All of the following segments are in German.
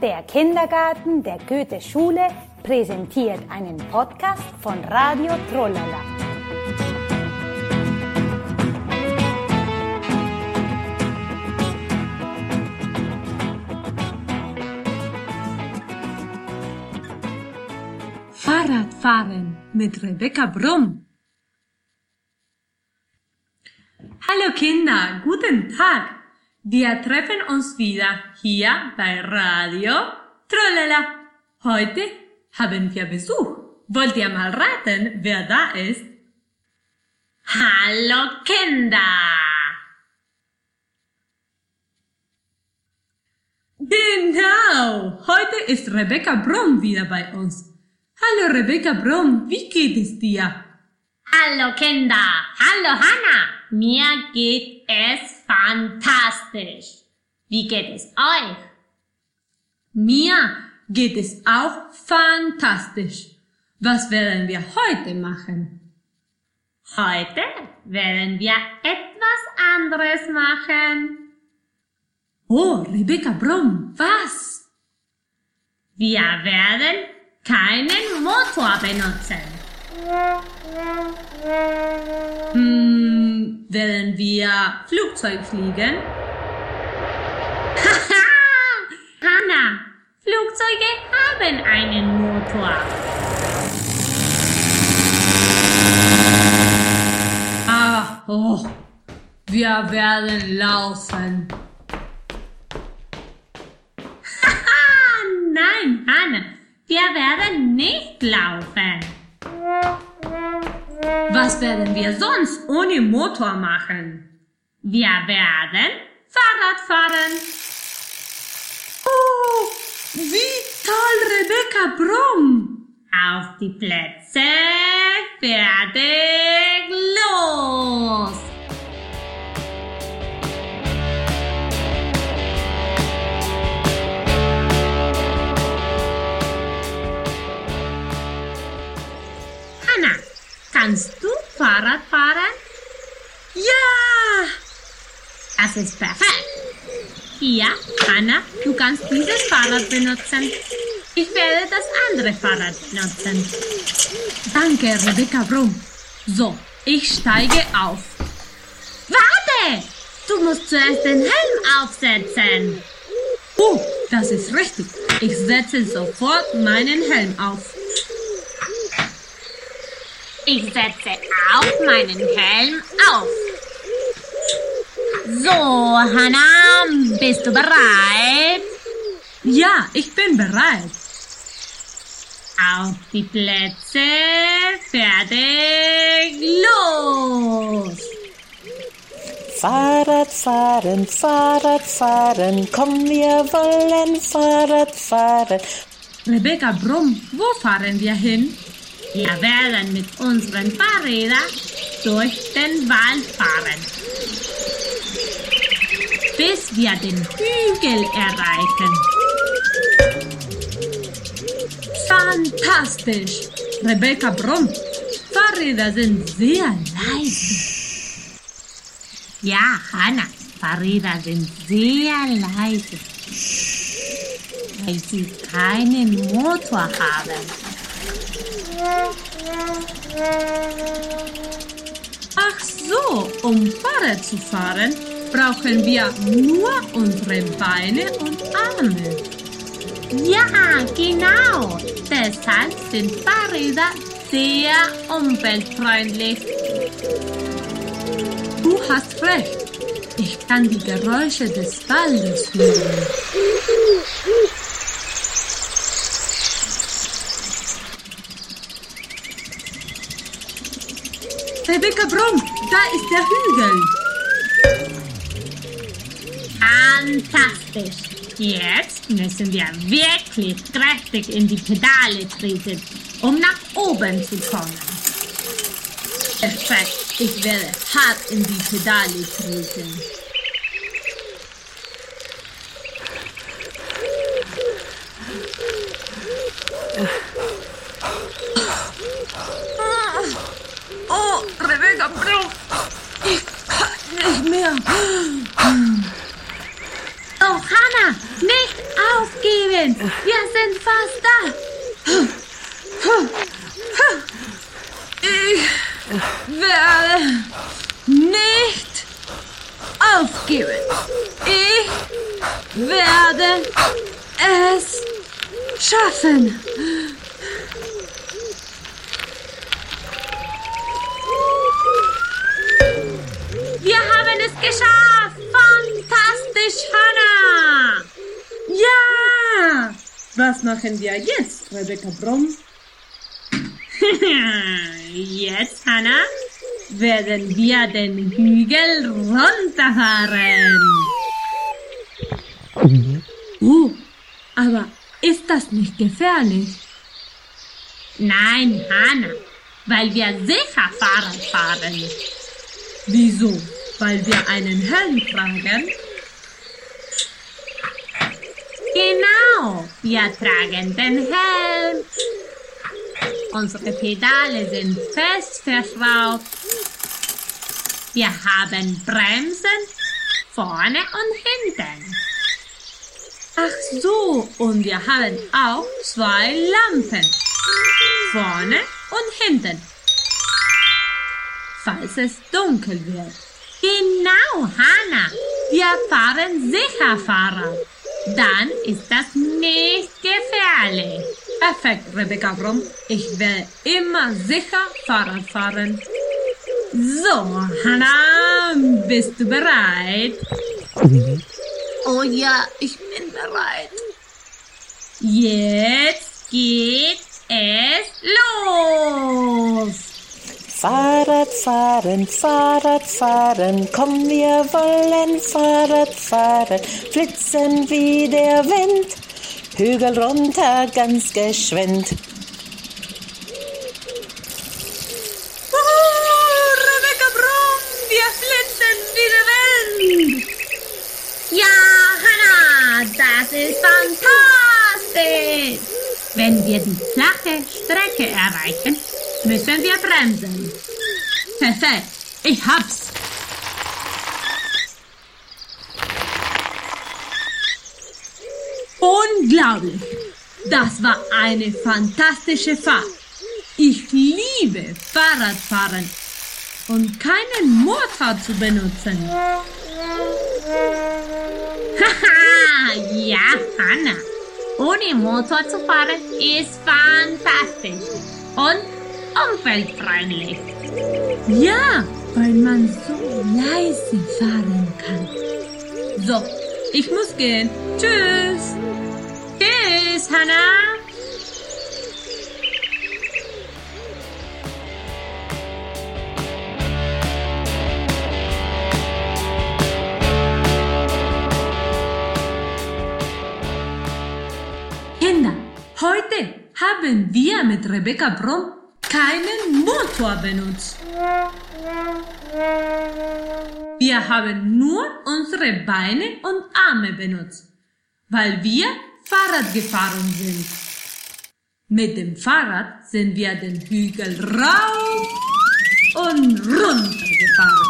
Der Kindergarten der Goethe-Schule präsentiert einen Podcast von Radio Trollala. Fahrradfahren mit Rebecca Brumm. Hallo Kinder, guten Tag. Wir treffen uns wieder hier bei Radio Trollala. Heute haben wir Besuch. Wollt ihr mal raten, wer da ist? Hallo Kinder! Genau! Heute ist Rebecca Brumm wieder bei uns. Hallo Rebecca Brumm, wie geht es dir? Hallo Kinder, hallo Hanna. Mir geht es fantastisch. Wie geht es euch? Mir geht es auch fantastisch. Was werden wir heute machen? Heute werden wir etwas anderes machen. Oh, Rebecca Brumm, was? Wir werden keinen Motor benutzen. Hm, werden wir Flugzeug fliegen? Haha! Hanna, Flugzeuge haben einen Motor. Ah, oh, wir werden laufen. Haha! Nein, Hanna, wir werden nicht laufen. Was werden wir sonst ohne Motor machen? Wir werden Fahrrad fahren. Oh, wie toll, Rebecca Brumm! Auf die Plätze, fertig, los! Hanna, kannst du Fahrrad fahren? Ja! Das ist perfekt. Hier, Hanna, du kannst dieses Fahrrad benutzen. Ich werde das andere Fahrrad benutzen. Danke, Rebecca Brumm. So, ich steige auf. Warte! Du musst zuerst den Helm aufsetzen. Oh, das ist richtig. Ich setze sofort meinen Helm auf. Ich setze auch meinen Helm auf. So, Hanna, bist du bereit? Ja, ich bin bereit. Auf die Plätze, fertig, los! Fahrrad fahren, Fahrrad fahren, komm, wir wollen Fahrrad fahren. Rebecca Brumm, wo fahren wir hin? Wir werden mit unseren Fahrrädern durch den Wald fahren, bis wir den Hügel erreichen. Fantastisch! Rebecca Brumm, Fahrräder sind sehr leise. Ja, Hanna, Fahrräder sind sehr leise, weil sie keinen Motor haben. Ach so, um Fahrrad zu fahren, brauchen wir nur unsere Beine und Arme. Ja, genau. Deshalb sind Fahrräder sehr umweltfreundlich. Du hast recht. Ich kann die Geräusche des Waldes hören. Rebecca Brumm, da ist der Hügel. Fantastisch. Jetzt müssen wir wirklich kräftig in die Pedale treten, um nach oben zu kommen. Perfekt. Ich werde hart in die Pedale treten. Oh, Rebecca Brumm. Ich kann nicht mehr. Oh, Hanna, Nicht aufgeben! Wir sind fast da! Ich werde nicht aufgeben. Ich werde es schaffen. Was machen wir jetzt, Rebecca Brumm? Jetzt, Hannah, werden wir den Hügel runterfahren. Oh, aber ist das nicht gefährlich? Nein, Hannah, weil wir sicher Fahrrad fahren. Wieso? Weil wir einen Helm tragen? Genau, wir tragen den Helm. Unsere Pedale sind fest verschraubt. Wir haben Bremsen vorne und hinten. Ach so, und wir haben auch zwei Lampen. Vorne und hinten. Falls es dunkel wird. Genau, Hannah. Wir fahren sicher Fahrrad. Dann ist das nicht gefährlich. Perfekt, Rebecca Brumm. Ich werde immer sicher Fahrrad fahren. So, Hannah, bist du bereit? Oh ja, ich bin bereit. Jetzt geht es los. Fahrrad fahren, Fahrrad fahren, komm, wir wollen Fahrrad fahren, flitzen wie der Wind, Hügel runter ganz geschwind. Oh, Rebecca Brumm, wir flitzen wie der Wind. Ja, das ist fantastisch. Wenn wir die flache Strecke erreichen, müssen wir bremsen. Perfekt, ich hab's. Unglaublich. Das war eine fantastische Fahrt. Ich liebe Fahrradfahren und keinen Motor zu benutzen. Haha, ja, Hannah. Ohne Motor zu fahren ist fantastisch und umweltfreundlich. Ja, weil man so leise fahren kann. So, ich muss gehen. Tschüss. Tschüss, Hannah. Kinder, heute haben wir mit Rebecca Brumm keinen Motor benutzt. Wir haben nur unsere Beine und Arme benutzt, weil wir Fahrrad gefahren sind. Mit dem Fahrrad sind wir den Hügel rauf und runter gefahren.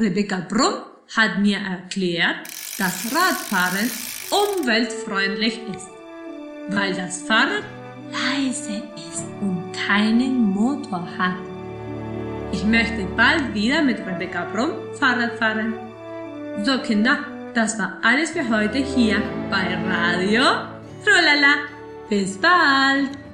Rebecca Brumm hat mir erklärt, dass Radfahren umweltfreundlich ist, weil das Fahrrad leise ist und keinen Motor hat. Ich möchte bald wieder mit Rebecca Brumm Fahrrad fahren. So Kinder, das war alles für heute hier bei Radio Trolala. Bis bald!